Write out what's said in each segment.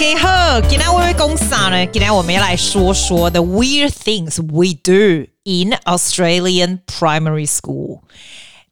OK，好，今天我会讲啥呢？今天我们要来说说 the weird things we do in Australian primary school。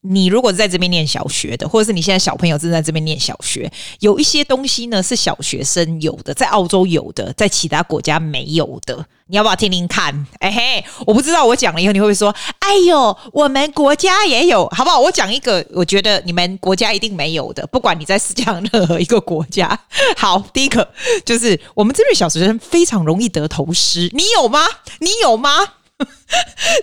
你如果在这边念小学的，或者是你现在小朋友正在这边念小学，有一些东西呢是小学生有的，在澳洲有的，在其他国家没有的，你要不要听听看？哎嘿，我不知道我讲了以后你会不会说，哎呦，我们国家也有，好不好？我讲一个，我觉得你们国家一定没有的，不管你在世界上任何一个国家。好，第一个就是我们这边小学生非常容易得头虱，你有吗？你有吗？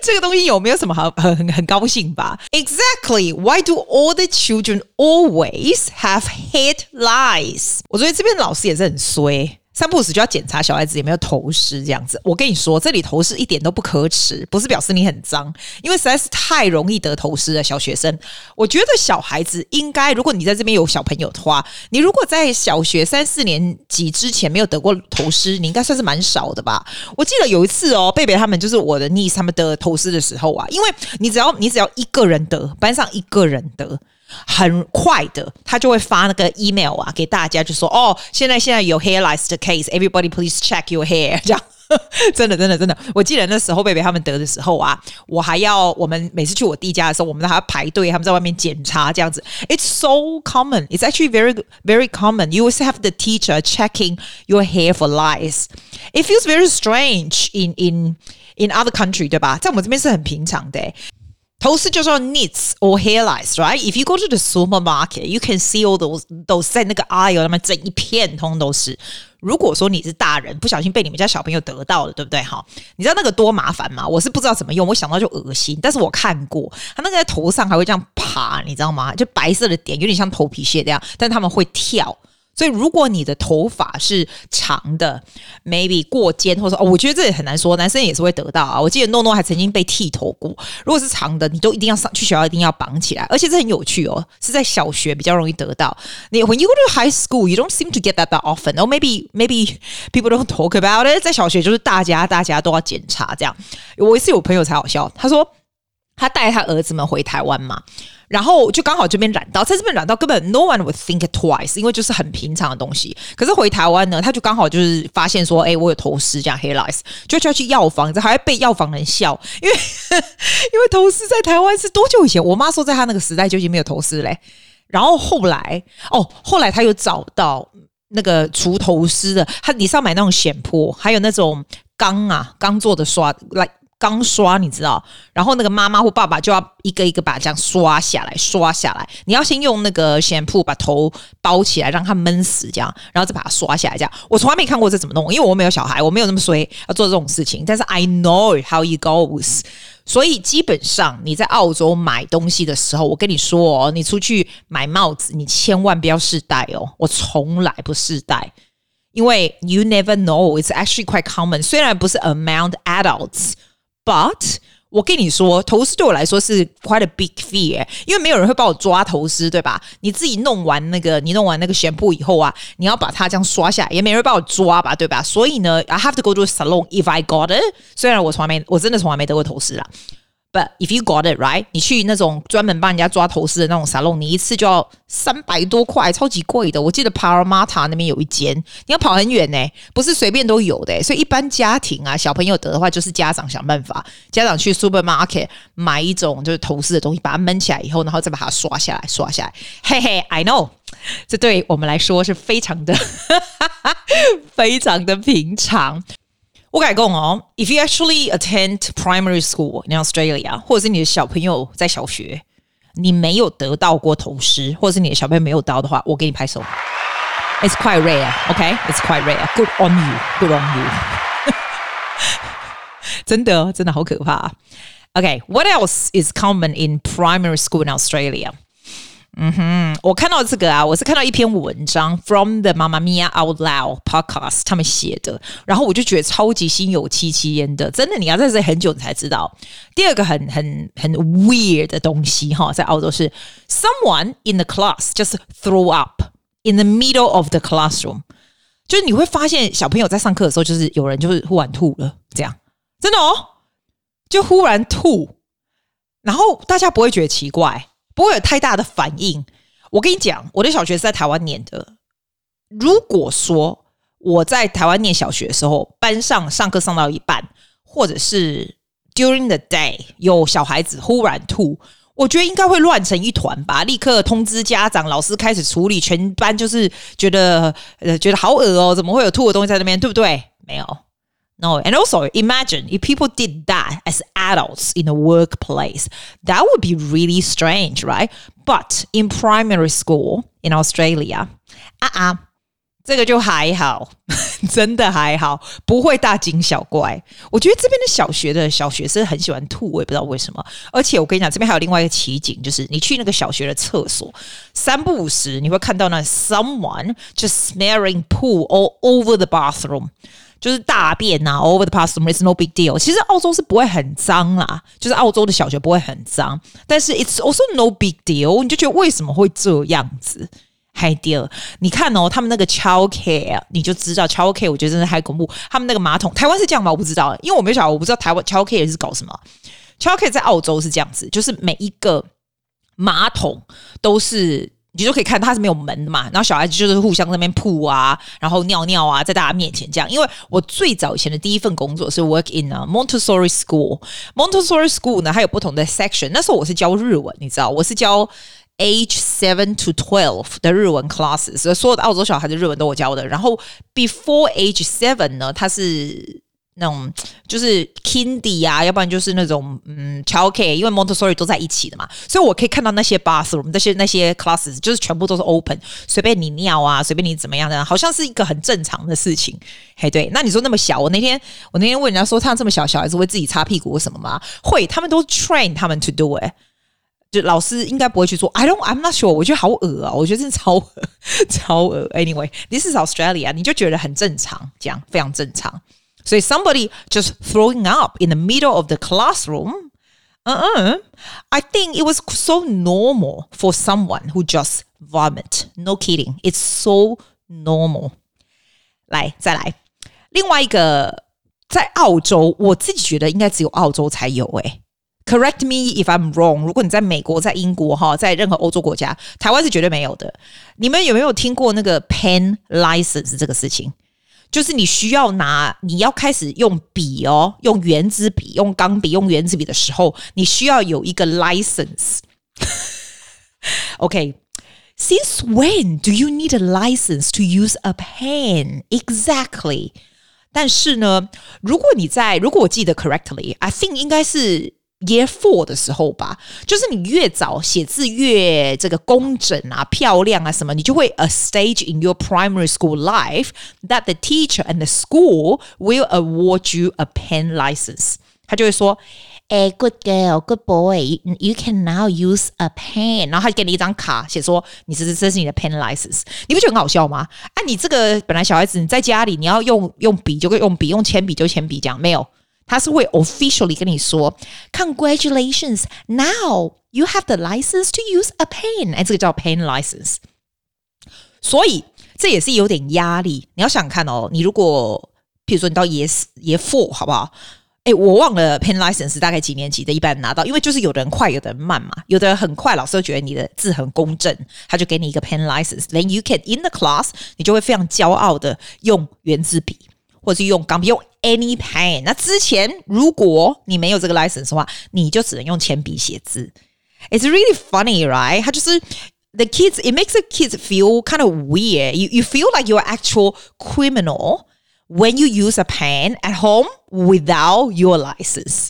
这个东西有没有什么好很很很高兴吧？Exactly. Why do all the children always have head lice？我觉得这边老师也是很衰。三不五时就要检查小孩子有没有头虱，这样子。我跟你说，这里头虱一点都不可耻，不是表示你很脏，因为实在是太容易得头虱了。小学生，我觉得小孩子应该，如果你在这边有小朋友的话，你如果在小学三四年级之前没有得过头虱，你应该算是蛮少的吧。我记得有一次哦，贝贝他们就是我的 niece 他们得头虱的时候啊，因为你只要你只要一个人得，班上一个人得。很快的，他就会发那个 email 啊，给大家就说哦，现在现在有 hair lice 的 case，everybody please check your hair。这样真的真的真的，我记得那时候贝贝他们得的时候啊，我还要我们每次去我弟家的时候，我们都还要排队，他们在外面检查这样子。It's so common. It's actually very very common. You always have the teacher checking your hair for lice. It feels very strange in in in other country，对吧？在我们这边是很平常的。头 虱就叫 nits or hair lice, right? If you go to the supermarket, you can see all those those 在那个 aisle 那么整一片通都是。如果说你是大人，不小心被你们家小朋友得到了，对不对？哈，你知道那个多麻烦吗？我是不知道怎么用，我想到就恶心。但是我看过，他那个在头上还会这样爬，你知道吗？就白色的点，有点像头皮屑这样，但他们会跳。所以，如果你的头发是长的，maybe 过肩，或者说哦，我觉得这也很难说，男生也是会得到啊。我记得诺诺还曾经被剃头过。如果是长的，你都一定要上去学校，一定要绑起来，而且这很有趣哦，是在小学比较容易得到。你 when you go to high school, you don't seem to get that that often. Or maybe maybe people don't talk about it. 在小学就是大家大家都要检查这样。我一次有朋友才好笑，他说他带他儿子们回台湾嘛。然后就刚好这边染到，在这边染到根本 no one would think twice，因为就是很平常的东西。可是回台湾呢，他就刚好就是发现说，哎，我有头虱这样黑 lice，就就要去药房，这还会被药房人笑，因为 因为头虱在台湾是多久以前？我妈说在她那个时代就已经没有头虱嘞。然后后来哦，后来他又找到那个除头虱的，他你是要买那种显铺，还有那种钢啊钢做的刷来。刚刷你知道，然后那个妈妈或爸爸就要一个一个把这样刷下来，刷下来。你要先用那个 shampoo 把头包起来，让它闷死，这样，然后再把它刷下来。这样，我从来没看过这怎么弄，因为我没有小孩，我没有那么衰要做这种事情。但是 I know how it goes，所以基本上你在澳洲买东西的时候，我跟你说哦，你出去买帽子，你千万不要试戴哦，我从来不试戴，因为 you never know，it's actually quite common。虽然不是 among adults。But 我跟你说，投资对我来说是 quite a big fear，因为没有人会帮我抓投资，对吧？你自己弄完那个，你弄完那个玄布以后啊，你要把它这样刷下来，也没人帮我抓吧，对吧？所以呢，I have to go to a salon if I got it。虽然我从来没，我真的从来没得过投资啦。But if you got it right，你去那种专门帮人家抓头虱的那种沙龙，你一次就要三百多块，超级贵的。我记得 Parramatta 那边有一间，你要跑很远呢，不是随便都有的。所以一般家庭啊，小朋友得的话，就是家长想办法，家长去 supermarket 买一种就是头虱的东西，把它闷起来以后，然后再把它刷下来，刷下来。嘿嘿，I know，这对我们来说是非常的 非常的平常。我改讲哦，if you actually attend primary school in Australia，或者是你的小朋友在小学，你没有得到过头虱，或者是你的小朋友没有得到的话，我给你拍手。It's quite rare，OK？It's quite rare. Good on you，Good on you。真的，真的好可怕。OK，what else is common in primary school in Australia？ 嗯哼，我看到这个啊，我是看到一篇文章，from the Mamamia Out Loud podcast 他们写的，然后我就觉得超级心有戚戚焉的，真的，你要在这里很久你才知道。第二个很很很 weird 的东西哈，在澳洲是 someone in the class just throw up in the middle of the classroom，就是你会发现小朋友在上课的时候，就是有人就是忽然吐了，这样真的哦，就忽然吐，然后大家不会觉得奇怪。不会有太大的反应。我跟你讲，我的小学是在台湾念的。如果说我在台湾念小学的时候，班上上课上到一半，或者是 during the day 有小孩子忽然吐，我觉得应该会乱成一团吧，立刻通知家长，老师开始处理，全班就是觉得呃觉得好恶哦，怎么会有吐的东西在那边，对不对？没有。No, and also imagine if people did that as adults in a workplace, that would be really strange, right? But in primary school in Australia, 啊啊，这个就还好，真的还好，不会大惊小怪。我觉得这边的小学的小学生很喜欢吐，我也不知道为什么。而且我跟你讲，这边还有另外一个奇景，就是你去那个小学的厕所，三不五时你会看到那 someone just smearing poo all over the bathroom。 就是大便呐、啊、，over the past it's no big deal。其实澳洲是不会很脏啦，就是澳洲的小学不会很脏，但是 it's also no big deal。你就觉得为什么会这样子？还第二，你看哦，他们那个 childcare，你就知道 childcare，我觉得真的太恐怖。他们那个马桶，台湾是这样吗？我不知道，因为我没有想，我不知道台湾 childcare 是搞什么。childcare 在澳洲是这样子，就是每一个马桶都是。你就可以看它是没有门的嘛，然后小孩子就是互相在那边扑啊，然后尿尿啊，在大家面前这样。因为我最早以前的第一份工作是 work in a Montessori school，Montessori school 呢，它有不同的 section。那时候我是教日文，你知道，我是教 age seven to twelve 的日文 classes，所有的澳洲小孩的日文都我教的。然后 before age seven 呢，它是。那种就是 kindy 啊，要不然就是那种嗯 childcare，因为 Montessori 都在一起的嘛，所以我可以看到那些 bathroom 那些那些 classes，就是全部都是 open，随便你尿啊，随便你怎么样的，好像是一个很正常的事情。嘿，对，那你说那么小，我那天我那天问人家说，他这么小小孩子会自己擦屁股什么吗？会，他们都 train 他们 to do it，就老师应该不会去做。I don't, I'm not sure，我觉得好恶啊，我觉得真的超恶，超恶。Anyway，this is Australia，你就觉得很正常，这样非常正常。所以 somebody just throwing up in the middle of the classroom, uh-uh, I think it was so normal for someone who just vomit. No kidding, it's so normal. 来，再来，另外一个在澳洲，我自己觉得应该只有澳洲才有诶。Correct me if I'm wrong。如果你在美国、在英国哈，在任何欧洲国家，台湾是绝对没有的。你们有没有听过那个 pen license 这个事情？ 就是你需要拿，你要开始用笔哦，用原子笔、用钢笔、用原子笔的时候，你需要有一个 license。OK，since、when do you need a license to use a pen? Exactly。但是呢，如果你在，如果我记得 correctly，I think 应该是。Year four 的时候吧，就是你越早写字越这个工整啊、漂亮啊什么，你就会 a stage in your primary school life that the teacher and the school will award you a pen license。他就会说，哎，good girl，good boy，you can now use a pen。然后他就给你一张卡，写说你这是这是你的 pen license。你不觉得很好笑吗？啊，你这个本来小孩子你在家里你要用用笔就用笔，用铅笔就铅笔，这样没有。他是会 officially 跟你说，Congratulations，now you have the license to use a pen。哎，这个叫 pen license。所以这也是有点压力。你要想看哦，你如果譬如说你到 year year four 好不好？哎，我忘了 pen license 大概几年级的一般拿到，因为就是有的人快，有的人慢嘛。有的人很快，老师都觉得你的字很公正，他就给你一个 pen license。Then you can in the class，你就会非常骄傲的用原子笔。或者是用钢笔，用 any pen。那之前如果你没有这个 license 的话，你就只能用铅笔写字。It's really funny, right？它就是 the kids. It makes the kids feel kind of weird. You you feel like you're actual criminal when you use a pen at home without your license.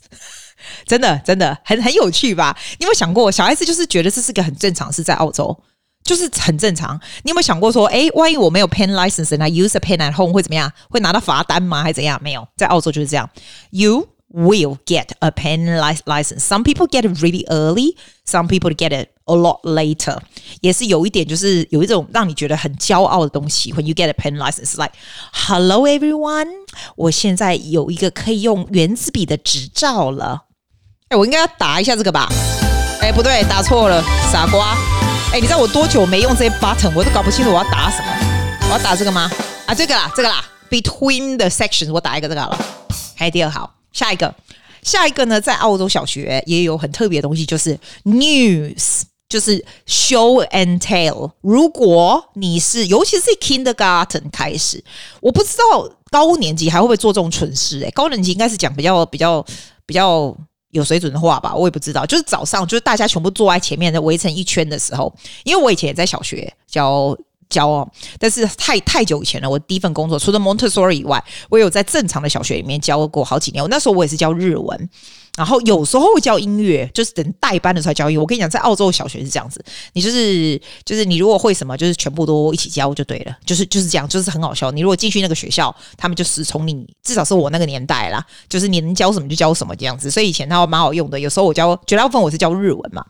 真的真的很很有趣吧？你有没有想过，小孩子就是觉得这是个很正常事，在澳洲。 就是很正常。你有没有想过说，诶，万一我没有 pen license，那 use a pen at home 会怎么样？会拿到罚单吗？还是怎样？没有，在澳洲就是这样。You will get a pen license. Some people get it really early. Some people get it a lot later. 也是有一点，就是有一种让你觉得很骄傲的东西。When you get a pen license, like, hello everyone，我现在有一个可以用原子笔的执照了。诶，我应该要打一下这个吧？诶，不对，打错了，傻瓜。哎，你知道我多久没用这些 button，我都搞不清楚我要打什么。我要打这个吗？啊，这个啦，这个啦。Between the sections，我打一个这个好了。还有第二好，下一个，下一个呢，在澳洲小学也有很特别的东西，就是 news，就是 show and tell。如果你是，尤其是 kindergarten 开始，我不知道高年级还会不会做这种蠢事，欸。诶，高年级应该是讲比较比较比较有水准的话吧，我也不知道。就是早上，就是大家全部坐在前面的围成一圈的时候，因为我以前也在小学教。教哦，但是太太久以前了。我第一份工作除了 Montessori 以外，我有在正常的小学里面教过好几年。我那时候我也是教日文。然后有时候会教音乐，就是等代班的时候教音乐。我跟你讲，在澳洲小学是这样子，你就是就是你如果会什么，就是全部都一起教就对了，就是就是这样，就是很好笑。你如果进去那个学校，他们就死从你，至少是我那个年代啦，就是你能教什么就教什么这样子。所以以前他蛮好用的。有时候我教绝大部分我是教日文嘛，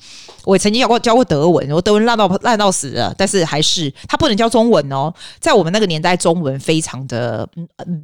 我曾经教过教过德文，我德文烂到烂到死了，但是还是他不能教中文哦。在我们那个年代，中文非常的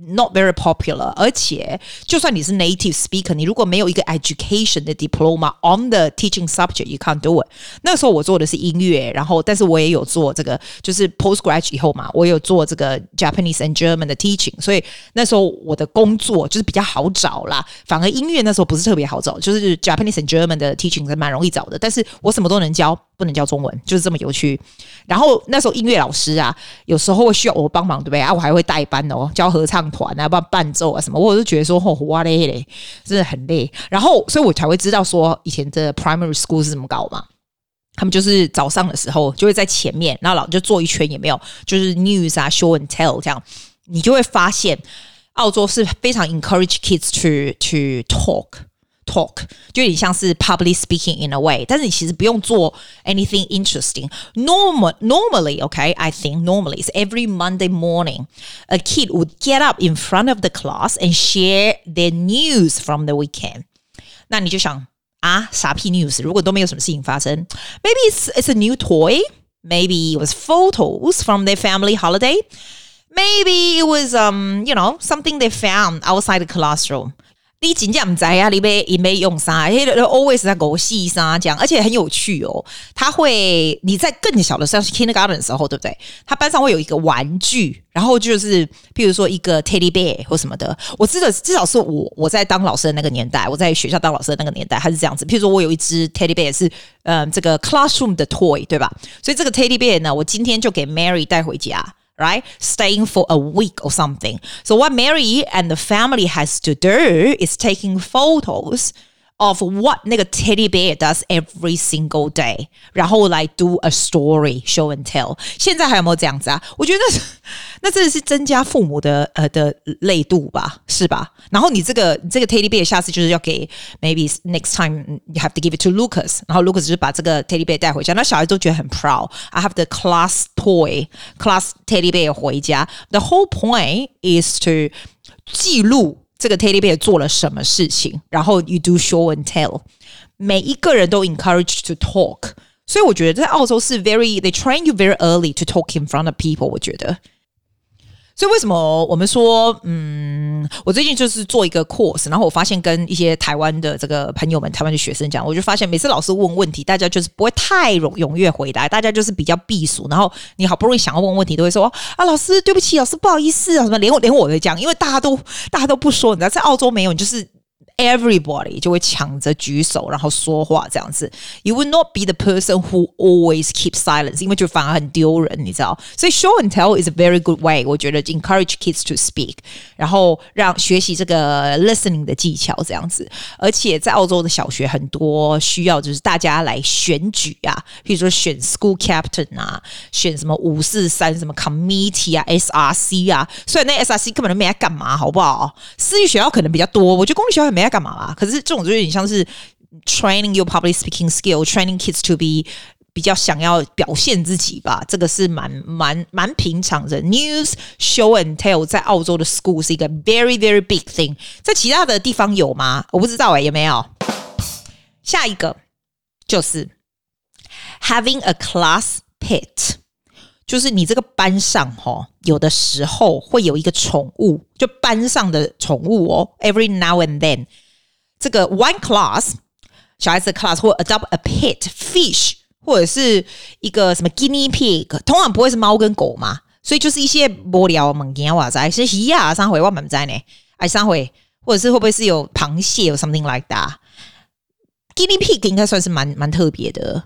not very popular，而且就算你是 native speaker，你如果没有一个 education 的 diploma on the teaching subject you can't do it。那时候我做的是音乐，然后但是我也有做这个，就是 postgraduate 以后嘛，我有做这个 Japanese and German 的 teaching，所以那时候我的工作就是比较好找啦。反而音乐那时候不是特别好找，就是 Japanese and German 的 teaching 是蛮容易找的，但是我什么都能教，不能教中文，就是这么有趣。然后那时候音乐老师啊，有时候会需要我帮忙，对不对啊？我还会代班哦，教合唱团啊，不然伴奏啊什么，我就觉得说，哦，哇嘞嘞，真的很累。然后，所以我才会知道说，以前的 primary school 是怎么搞嘛。他们就是早上的时候就会在前面，然后老就坐一圈，也没有，就是 news 啊，show and tell 这样，你就会发现，澳洲是非常 encourage kids to to talk。Talk 就有点像是 public speaking in a way，但是你其实不用做 anything interesting。Normal, normally, okay, I think normally is every Monday morning, a kid would get up in front of the class and share their news from the weekend。那你就想啊，啥屁 news？如果都没有什么事情发生，maybe it's it's a new toy, maybe it was photos from their family holiday, maybe it was um you know something they found outside the classroom。 你真正不知啊，你被你被用啥？嘿，always 在狗戏啥这样，而且很有趣哦。他会你在更小的时候，kindergarten 的时候，对不对？他班上会有一个玩具，然后就是譬如说一个 teddy bear 或什么的。我记得至少是我我在当老师的那个年代，我在学校当老师的那个年代，他是这样子。譬如说我有一只 teddy bear 是嗯这个 classroom 的 toy，对吧？所以这个 teddy bear 呢，我今天就给 Mary 带回家。Right? Staying for a week or something. So what Mary and the family has to do is taking photos of what 那个 teddy bear does every single day，然后来 do a story show and tell。现在还有没有这样子啊？我觉得那那真的是增加父母的呃的累度吧，是吧？然后你这个这个 teddy bear 下次就是要给 maybe next time you have to give it to Lucas，然后 Lucas 就把这个 teddy bear 带回家，那小孩都觉得很 proud。I have the class toy class teddy bear 回家。The whole point is to 记录。 这个 Teddy Bear 做了什么事情？然后 you do show and tell，每一个人都 encourage to talk，所以我觉得在澳洲是 very they train you very early to talk in front of people。我觉得。 所以为什么我们说，嗯，我最近就是做一个 course，然后我发现跟一些台湾的这个朋友们、台湾的学生讲，我就发现每次老师问问题，大家就是不会太踊踊跃回答，大家就是比较避暑，然后你好不容易想要问问题，都会说啊，老师对不起，老师不好意思啊，什么连我连我都讲，因为大家都大家都不说，你知道，在澳洲没有，你就是。Everybody 就会抢着举手，然后说话这样子。You will not be the person who always keep silence，因为就反而很丢人，你知道。所以 show and tell is a very good way，我觉得 encourage kids to speak，然后让学习这个 listening 的技巧这样子。而且在澳洲的小学很多需要就是大家来选举啊，比如说选 school captain 啊，选什么五四三什么 committee 啊，SRC 啊。虽然那 SRC 根本都没来干嘛，好不好？私立学校可能比较多，我觉得公立学校也没来 干嘛啦？可是这种就有点像是 training your public speaking skill，training kids to be 比较想要表现自己吧。这个是蛮蛮蛮平常的。News show and tell 在澳洲的 school 是一个 very very big thing，在其他的地方有吗？我不知道哎、有没有？下一个就是 having a class pet，就是你这个班上齁，有的时候会有一个宠物，就班上的宠物哦。Every now and then。这个 one class 小孩子的 class 或 adopt a pet fish 或者是一个什么 guinea pig，通常不会是猫跟狗嘛，所以就是一些无聊物件哇塞，是鱼啊，上回我们不知道呢，哎上回，或者是会不会是有螃蟹，有 something like that。guinea pig 应该算是蛮蛮特别的。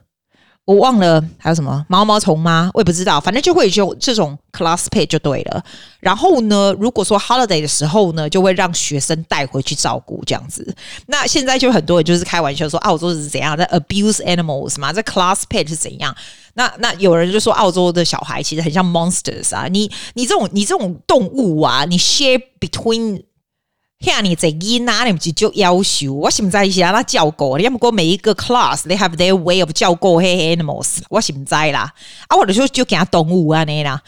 我忘了还有什么毛毛虫吗？我也不知道，反正就会有这种 class pet 就对了。然后呢，如果说 holiday 的时候呢，就会让学生带回去照顾这样子。那现在就很多人就是开玩笑说澳洲是怎样在 abuse animals 嘛，这 class pet 是怎样？那那有人就说澳洲的小孩其实很像 monsters 啊，你你这种你这种动物啊，你 share between。遐你在伊哪里就就要求，我是不知是安那照顾，你要不过每一个 class they have their way of 照顾嘿 animals，我是不知啦。啊，我就说就给他动物安尼啦。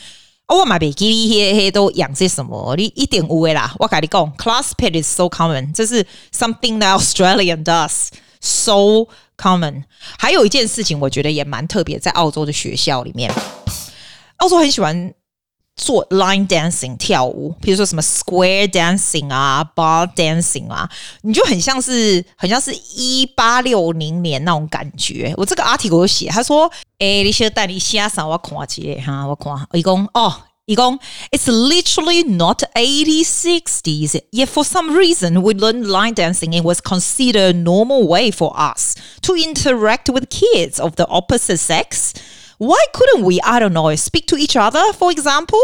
啊，我嘛袂记你迄迄都养些什么，你一定有诶啦。我跟你讲，class pet is so common，这是 something that Australian does so common。还有一件事情，我觉得也蛮特别，在澳洲的学校里面，澳洲很喜欢。做 line dancing 跳舞，比如说什么 square dancing 啊，bar dancing 啊，你就很像是很像是一八六零年那种感觉。我这个 article 有写，他说：“哎、欸，你先带你下山，我看一下哈，我看。”伊讲哦，伊讲 It's literally not 80s, 60s, yet for some reason we learned line dancing. It was considered a normal way for us to interact with kids of the opposite sex. Why couldn't we? I don't know. Speak to each other, for example.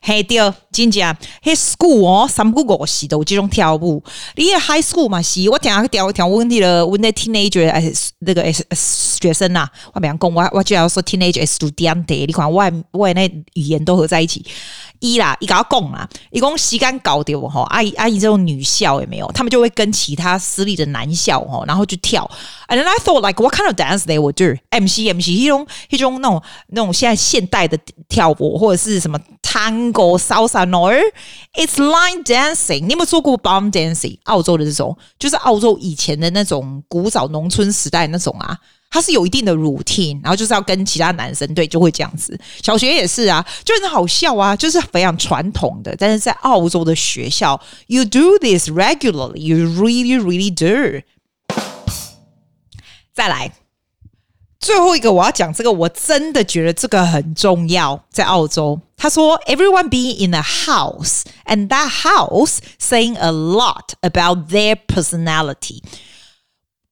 嘿，对，真正，嘿，school 哦，三不五时都有这种跳舞。你 high school 嘛是，我听下调调问题了，我那 teenager 哎那个学生呐？我没讲，我我就要说 teenager student，你看我我那语言都合在一起。一啦，一个要讲啦，一共时间搞掉吼，阿姨阿姨这种女校有没有？他们就会跟其他私立的男校吼，然后就跳。And then I thought like what kind of dance they would do? MC MC 一种一种那种那种现在现代的跳舞或者是什么 Tango Salsa No? It's line dancing。你有没有做过 bum dancing？澳洲的这种就是澳洲以前的那种古早农村时代那种啊。他是有一定的 routine，然后就是要跟其他男生对，就会这样子。小学也是啊，就很好笑啊，就是非常传统的。但是在澳洲的学校，you do this regularly，you really really do。再来，最后一个我要讲这个，我真的觉得这个很重要。在澳洲，他说，everyone being in a house and that house saying a lot about their personality。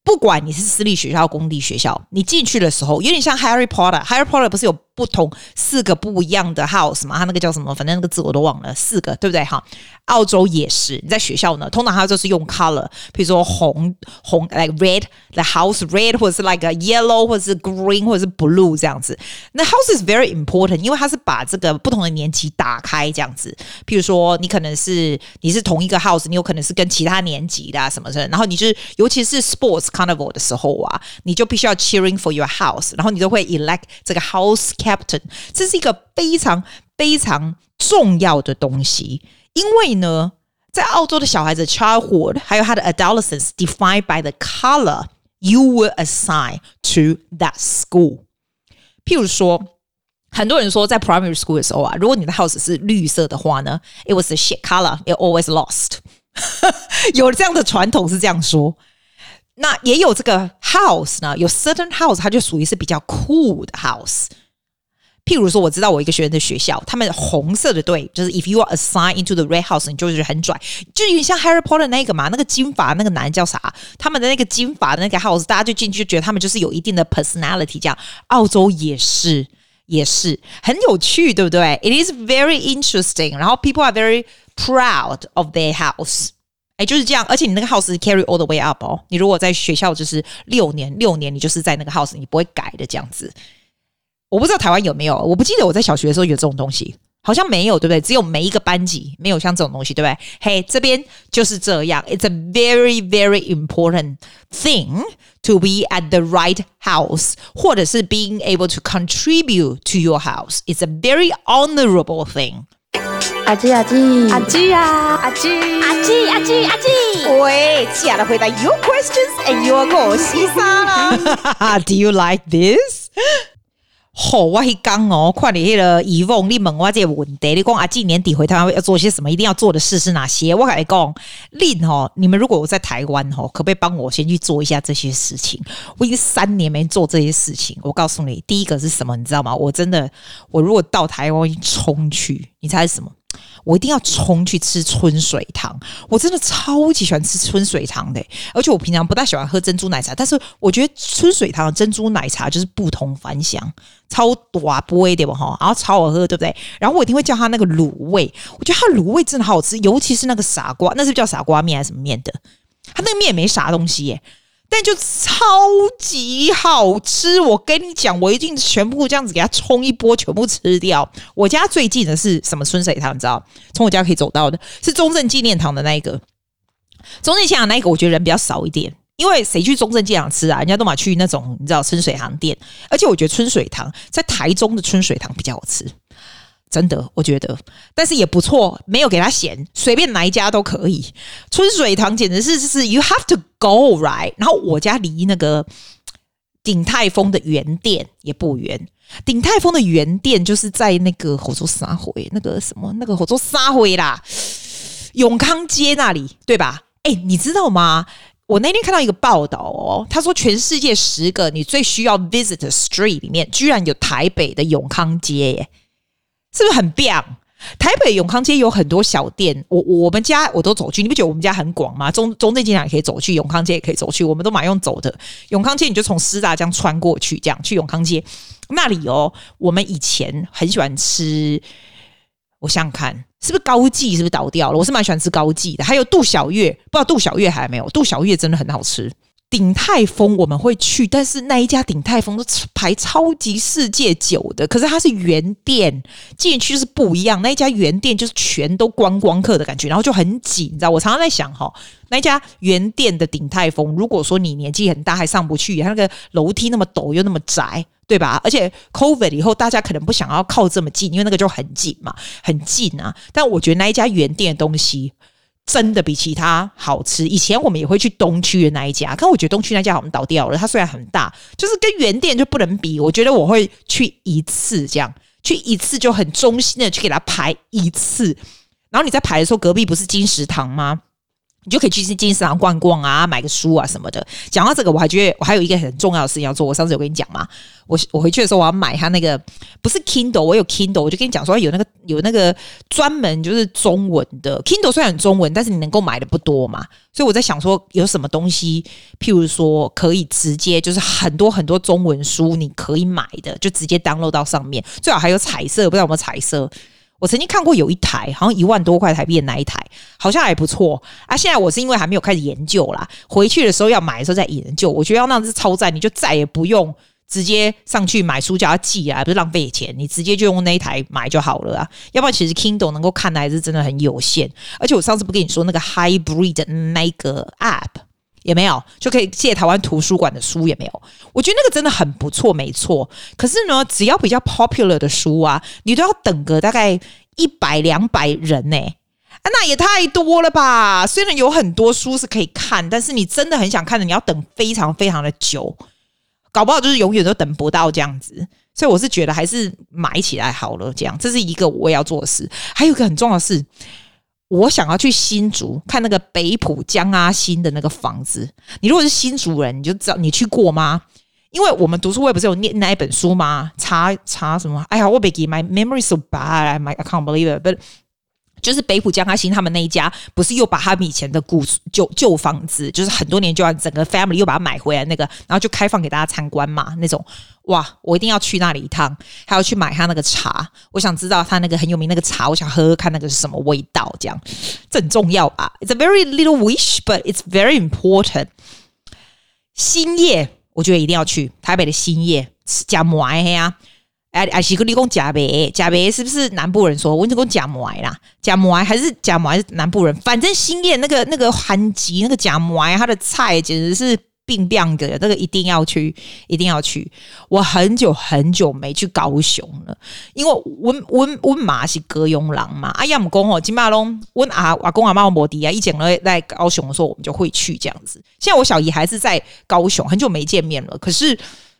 不管你是私立学校、公立学校，你进去的时候有点像 Harry Potter。Harry Potter 不是有不同四个不一样的 house 嘛？他那个叫什么？反正那个字我都忘了，四个对不对？哈，澳洲也是。你在学校呢，通常它就是用 color，比如说红红，like red，the house red，或者是 like a yellow，或者是 green，或者是 blue 这样子。那 house is very important，因为它是把这个不同的年级打开这样子。譬如说，你可能是你是同一个 house，你有可能是跟其他年级的啊什么的。然后你就是，尤其是 sports carnival 的时候啊，你就必须要 cheering for your house，然后你就会 elect 这个 house captain，这是一个非常非常重要的东西，因为呢，在澳洲的小孩子 childhood 还有他的 adolescence defined by the color you were assigned to that school。譬如说，很多人说在 primary school 的时候啊，如果你的 house 是绿色的话呢，it was a shit color, it always lost。有这样的传统是这样说。那也有这个 house 呢，有 certain house 它就属于是比较 cool 的 house。 譬如说，我知道我一个学员的学校，他们红色的队就是 if you are assigned into the red house，你就是很拽，就有点像 Harry Potter 那个嘛，那个金发那个男叫啥？他们的那个金发的那个 house，大家就进去就觉得他们就是有一定的 personality。这样，澳洲也是，也是很有趣，对不对？It is very interesting。然后 people are very proud of their house。哎，就是这样。而且你那个 house carry all the way up 哦，你如果在学校就是六年，六年你就是在那个 house，你不会改的这样子。我不知道台湾有没有，我不记得我在小学的时候有这种东西，好像没有，对不对？只有每一个班级没有像这种东西，对不对？嘿，这边就是这样。It's a very, very important thing to be at the right house，或者是 being able to contribute to your house. It's a very honorable thing。阿基阿基阿基呀阿基阿基阿基阿基，喂，亲爱的，回答 your questions and your goals 啦。Do you like this? 好，我一刚哦，看你那个疑问你问我这个问题，你讲啊，今年底回台湾要做些什么？一定要做的事是哪些？我跟你讲，令哦，你们如果我在台湾哦，可不可以帮我先去做一下这些事情？我已经三年没做这些事情。我告诉你，第一个是什么？你知道吗？我真的，我如果到台湾冲去，你猜是什么？我一定要冲去吃春水堂。我真的超级喜欢吃春水堂的，而且我平常不大喜欢喝珍珠奶茶，但是我觉得春水堂的珍珠奶茶就是不同凡响，超大杯的吧哈，然后超好喝，对不对？然后我一定会叫他那个卤味，我觉得他卤味真的好吃，尤其是那个傻瓜，那是是叫傻瓜面还是什么面的？他那个面没啥东西耶。但就超级好吃，我跟你讲，我一定全部这样子给它冲一波，全部吃掉。我家最近的是什么春水堂？你知道？从我家可以走到的是中正纪念堂的那一个。中正纪念堂那一个，我觉得人比较少一点，因为谁去中正纪念堂吃啊？人家都嘛去那种你知道春水堂店，而且我觉得春水堂在台中的春水堂比较好吃。真的，我觉得，但是也不错，没有给他嫌，随便哪一家都可以。春水堂简直是就是 you have to go right。然后我家离那个鼎泰丰的原店也不远，鼎泰丰的原店就是在那个火车沙回那个什么那个火车沙回啦，永康街那里，对吧？哎，你知道吗？我那天看到一个报道哦，他说全世界十个你最需要 visit street 里面，居然有台北的永康街耶。是不是很棒？台北永康街有很多小店，我我们家我都走去。你不觉得我们家很广吗？中中正街也可以走去，永康街也可以走去，我们都蛮用走的。永康街你就从师大这样穿过去，这样去永康街那里哦。我们以前很喜欢吃，我想想看，是不是高记？是不是倒掉了？我是蛮喜欢吃高记的，还有杜小月，不知道杜小月还没有？杜小月真的很好吃。鼎泰丰我们会去，但是那一家鼎泰丰都排超级世界久的，可是它是原店，进去就是不一样。那一家原店就是全都观光客的感觉，然后就很挤，你知道？我常常在想哈，那一家原店的鼎泰丰，如果说你年纪很大还上不去，它那个楼梯那么陡又那么窄，对吧？而且 COVID 以后大家可能不想要靠这么近，因为那个就很紧嘛，很近啊。但我觉得那一家原店的东西。真的比其他好吃。以前我们也会去东区的那一家，可我觉得东区那家好像倒掉了。它虽然很大，就是跟原店就不能比。我觉得我会去一次，这样 去一次就很忠心的去给它排一次。然后你在排的时候，隔壁不是金石堂吗？你就可以去金石堂逛逛啊，买个书啊什么的。讲到这个，我还觉得我还有一个很重要的事情要做。我上次有跟你讲嘛，我我回去的时候我要买他那个不是 Kindle，我有 Kindle，我就跟你讲说有那个有那个专门就是中文的 Kindle，虽然很中文，但是你能够买的不多嘛。所以我在想说有什么东西，譬如说可以直接就是很多很多中文书你可以买的，就直接 download 到上面，最好还有彩色，不知道有没有彩色。我曾经看过有一台，好像一万多块台币的那一台，好像还不错啊。现在我是因为还没有开始研究啦，回去的时候要买的时候再研究。我觉得要那样子超赞，你就再也不用直接上去买书叫他寄啊，不是浪费钱，你直接就用那一台买就好了啊。要不然其实 Kindle 能够看的还是真的很有限，而且我上次不跟你说那个 Hybrid 的那个 App。也没有，就可以借台湾图书馆的书也没有。我觉得那个真的很不错，没错。可是呢，只要比较 popular 的书啊，你都要等个大概一百两百人呢、啊，那也太多了吧？虽然有很多书是可以看，但是你真的很想看的，你要等非常非常的久，搞不好就是永远都等不到这样子。所以我是觉得还是买起来好了，这样这是一个我要做的事。还有一个很重要的事。我想要去新竹看那个北浦江阿新的那个房子。你如果是新竹人，你就知道你去过吗？因为我们读书会不是有念那一本书吗？查查什么？哎呀，我别记，my memory so bad，I can't believe it，but 就是北浦江阿新他们那一家，不是又把他们以前的古旧旧房子，就是很多年就要整个 family 又把它买回来那个，然后就开放给大家参观嘛，那种。哇，我一定要去那里一趟，还要去买他那个茶。我想知道他那个很有名那个茶，我想喝喝看那个是什么味道，这样这很重要吧？It's a very little wish, but it's very important。兴业，我觉得一定要去台北的兴业吃夹馍呀。哎哎，是个理工夹北，夹北是不是南部人说？我跟你讲夹馍啦，夹馍还是夹馍还是南部人？反正新燕那个那个韩籍那个夹馍，他的菜简直是。并不的，那个一定要去，一定要去。我很久很久没去高雄了，因为我我我妈是高雄人嘛。阿呀，姆公哦，金马龙，我阿阿公阿妈摩迪啊，以前呢在高雄的时候，我们就会去这样子。现在我小姨还是在高雄，很久没见面了。可是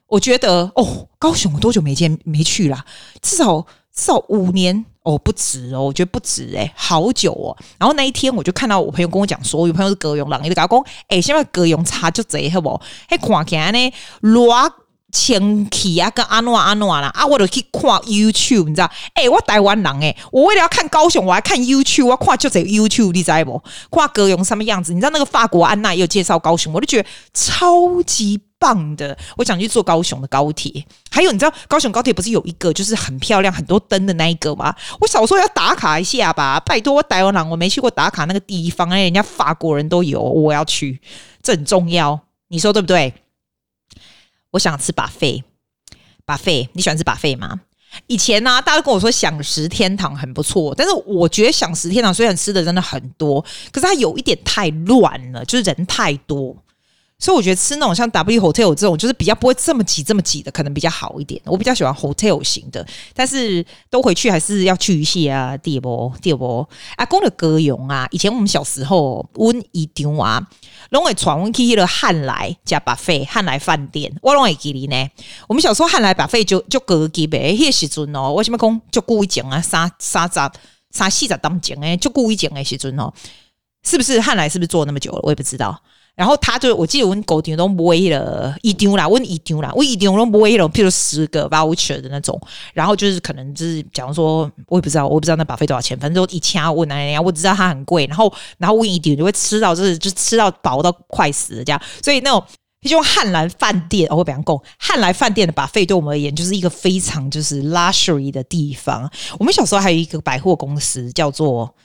我觉得，哦，高雄我多久没见没去了？至少至少五年。哦，不止哦，我觉得不止哎，好久哦。然后那一天，我就看到我朋友跟我讲说，我有朋友是葛永朗，你就讲，哎，现在葛永差就贼好不？还看起来呢，偌前期啊，跟阿诺阿诺啦啊，我都去看 YouTube，你知道？哎、我台湾人诶、我为了要看高雄，我还看 YouTube，我看就这 YouTube，你知道不？看高雄什么样子？你知道那个法国安娜也有介绍高雄，我就觉得超级棒的。我想去坐高雄的高铁，还有你知道高雄高铁不是有一个就是很漂亮、很多灯的那一个吗？我小时候要打卡一下吧，拜托我台湾人，我没去过打卡那个地方，哎，人家法国人都有，我要去，这很重要，你说对不对？我想吃 buffet，buffet，你喜欢吃 buffet 吗？以前呢、大家都跟我说享食天堂很不错，但是我觉得享食天堂虽然吃的真的很多，可是它有一点太乱了，就是人太多。所以我觉得吃那种像 W Hotel 这种，就是比较不会这么挤、这么挤的，可能比较好一点。我比较喜欢 Hotel 型的，但是都回去还是要去一下啊。第二波，第二波，阿公的歌咏啊，以前我们小时候，温一丢啊，拢会传阮去了汉来加 buffet 汉来饭店，我拢会记哩呢。我们小时候汉来 buffet 就就高级呗，迄时阵哦，为什么讲就故意讲啊？三三十三四十当讲诶，就故意讲诶时阵哦，是不是汉来是不是做那么久了？我也不知道。然后他就，我记得我狗丁都买了一丢啦，我一丢啦，我一丢都买了，譬如十个 voucher 的那种。然后就是可能就是，假如说我也不知道，我不知道那把费多少钱，反正就一千问哎呀，我只知道它很贵。然后然后问一丢就会吃到就是就吃到饱到快死这样。所以那种就汉兰饭店，我会比方讲，汉兰饭店的把费对我们而言就是一个非常就是 luxury 的地方。我们小时候还有一个百货公司叫做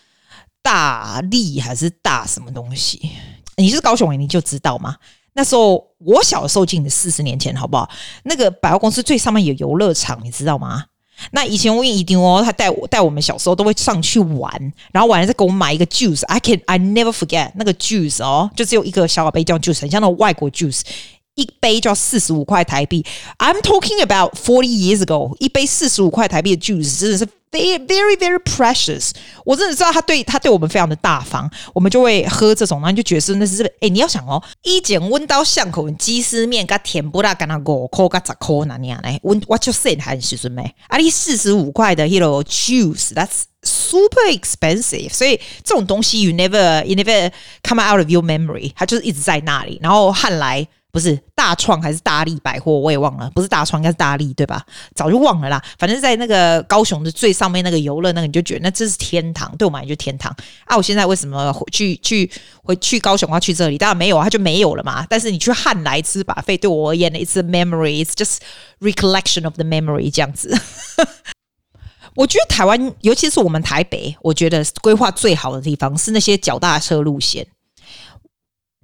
大利还是大什么东西？你是高雄人，你就知道吗？那时候我小时候进的四十年前，好不好？那个百货公司最上面有游乐场，你知道吗？那以前我一定哦，他带我带我们小时候都会上去玩，然后晚上再给我们买一个 juice。I can I never forget 那个 juice 哦，就只有一个小宝贝叫 juice，很像那种外国 juice，一杯就要四十五块台币。I'm talking about forty years ago，一杯四十五块台币的 juice 真的是。Very, very, very precious。我真的知道他对他对我们非常的大方，我们就会喝这种，然后就觉得是那是哎，你要想哦，一剪温刀巷口鸡丝面，跟甜不辣，跟那五块跟十块那样嘞。温 What you say 还是什么？啊，你四十五块的 Hero juice，that's super expensive。所以这种东西，you never, you never come out of your memory，它就是一直在那里。然后汉来。不是大创还是大利百货，我也忘了。不是大创，应该是大利，对吧？早就忘了啦。反正在那个高雄的最上面那个游乐那个，你就觉得那这是天堂，对我们来说天堂啊！我现在为什么去去回去高雄要去这里？当然没有啊，它就没有了嘛。但是你去汉来吃把费对我而言，it's a memory，it's just recollection of the memory 这样子。我觉得台湾，尤其是我们台北，我觉得规划最好的地方是那些脚踏车路线。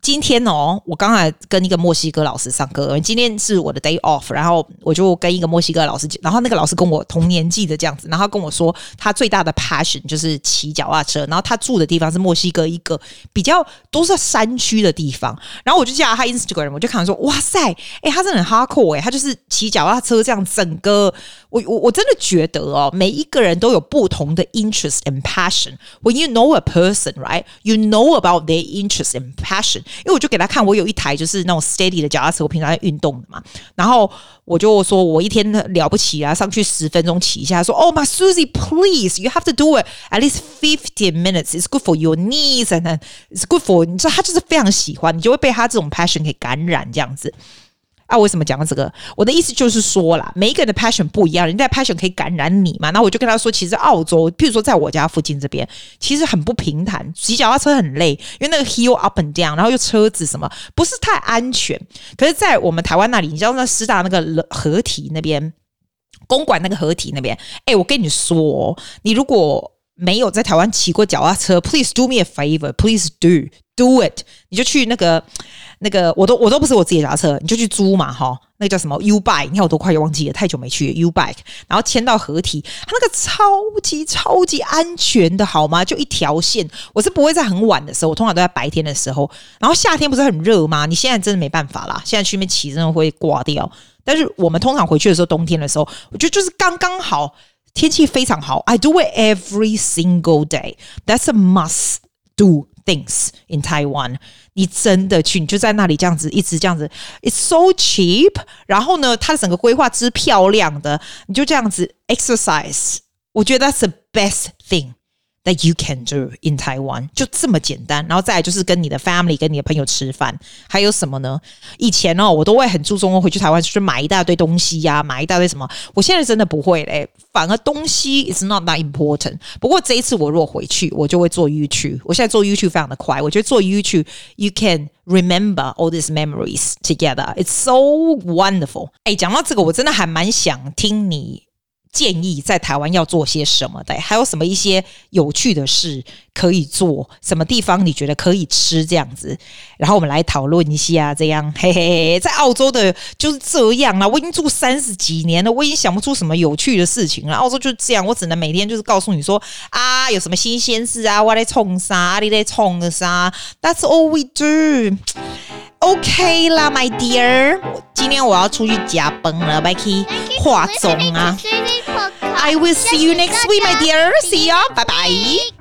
今天哦，我刚才跟一个墨西哥老师上课。今天是我的 day off，然后我就跟一个墨西哥老师，然后那个老师跟我同年纪的这样子，然后跟我说他最大的 passion 就是骑脚踏车，然后他住的地方是墨西哥一个比较都是山区的地方，然后我就加他 Instagram，我就看他说哇塞，哎，他真的很 hardcore 哎，他就是骑脚踏车这样整个。我我我真的觉得哦，每一个人都有不同的 interest and passion。When you know a person, right? You know about their interest and passion. 因为我就给他看，我有一台就是那种 steady 的脚踏车，我平常在运动的嘛。然后我就说我一天了不起啊，上去十分钟骑一下。说哦，my Susie, please, you have to do it at least fifteen minutes. It's good for your knees and it's good for 你知道他就是非常喜欢，你就会被他这种 passion 给感染这样子。 啊，为什么讲到这个？我的意思就是说啦，每一个人的 passion 不一样，人家的 passion 可以感染你嘛。然后我就跟他说，其实澳洲，譬如说在我家附近这边，其实很不平坦，骑脚踏车很累，因为那个 hill up and down，然后又车子什么，不是太安全。可是，在我们台湾那里，你知道那师大那个合体那边，公馆那个合体那边，哎，我跟你说，你如果没有在台湾骑过脚踏车，please do me a favor，please do do it，你就去那个。那个我都我都不是我自己的车，你就去租嘛哈。那个叫什么 U bike？你看我都快忘记了，太久没去 U bike。然后签到合体，它那个超级超级安全的好吗？就一条线。我是不会在很晚的时候，我通常都在白天的时候。然后夏天不是很热吗？你现在真的没办法啦，现在去那边骑真的会挂掉。但是我们通常回去的时候，冬天的时候，我觉得就是刚刚好，天气非常好。I do it every single day. That's a must do. Things in Taiwan，你真的去，你就在那里这样子，一直这样子，It's so cheap。然后呢，它的整个规划之漂亮的，你就这样子 exercise。我觉得 That's the best thing That you can do in Taiwan，就这么简单。然后再来就是跟你的 family、跟你的朋友吃饭，还有什么呢？以前哦，我都会很注重回去台湾去买一大堆东西呀、啊，买一大堆什么。我现在真的不会嘞，反而东西 is not that important。不过这一次我如果回去，我就会做 YouTube。我现在做 YouTube 非常的快，我觉得做 YouTube you can remember all these memories together. It's so wonderful。哎，讲到这个，我真的还蛮想听你。建议在台湾要做些什么的？还有什么一些有趣的事可以做？什么地方你觉得可以吃这样子？然后我们来讨论一下，这样嘿嘿，在澳洲的就是这样啊。我已经住三十几年了，我已经想不出什么有趣的事情了。澳洲就是这样，我只能每天就是告诉你说啊，有什么新鲜事啊，我在冲啥，你在冲的啥。That's all we do. OK 啦，My dear，今天我要出去加班了，拜去化妆啊。I will see you next week, my dear. See ya. Bye bye.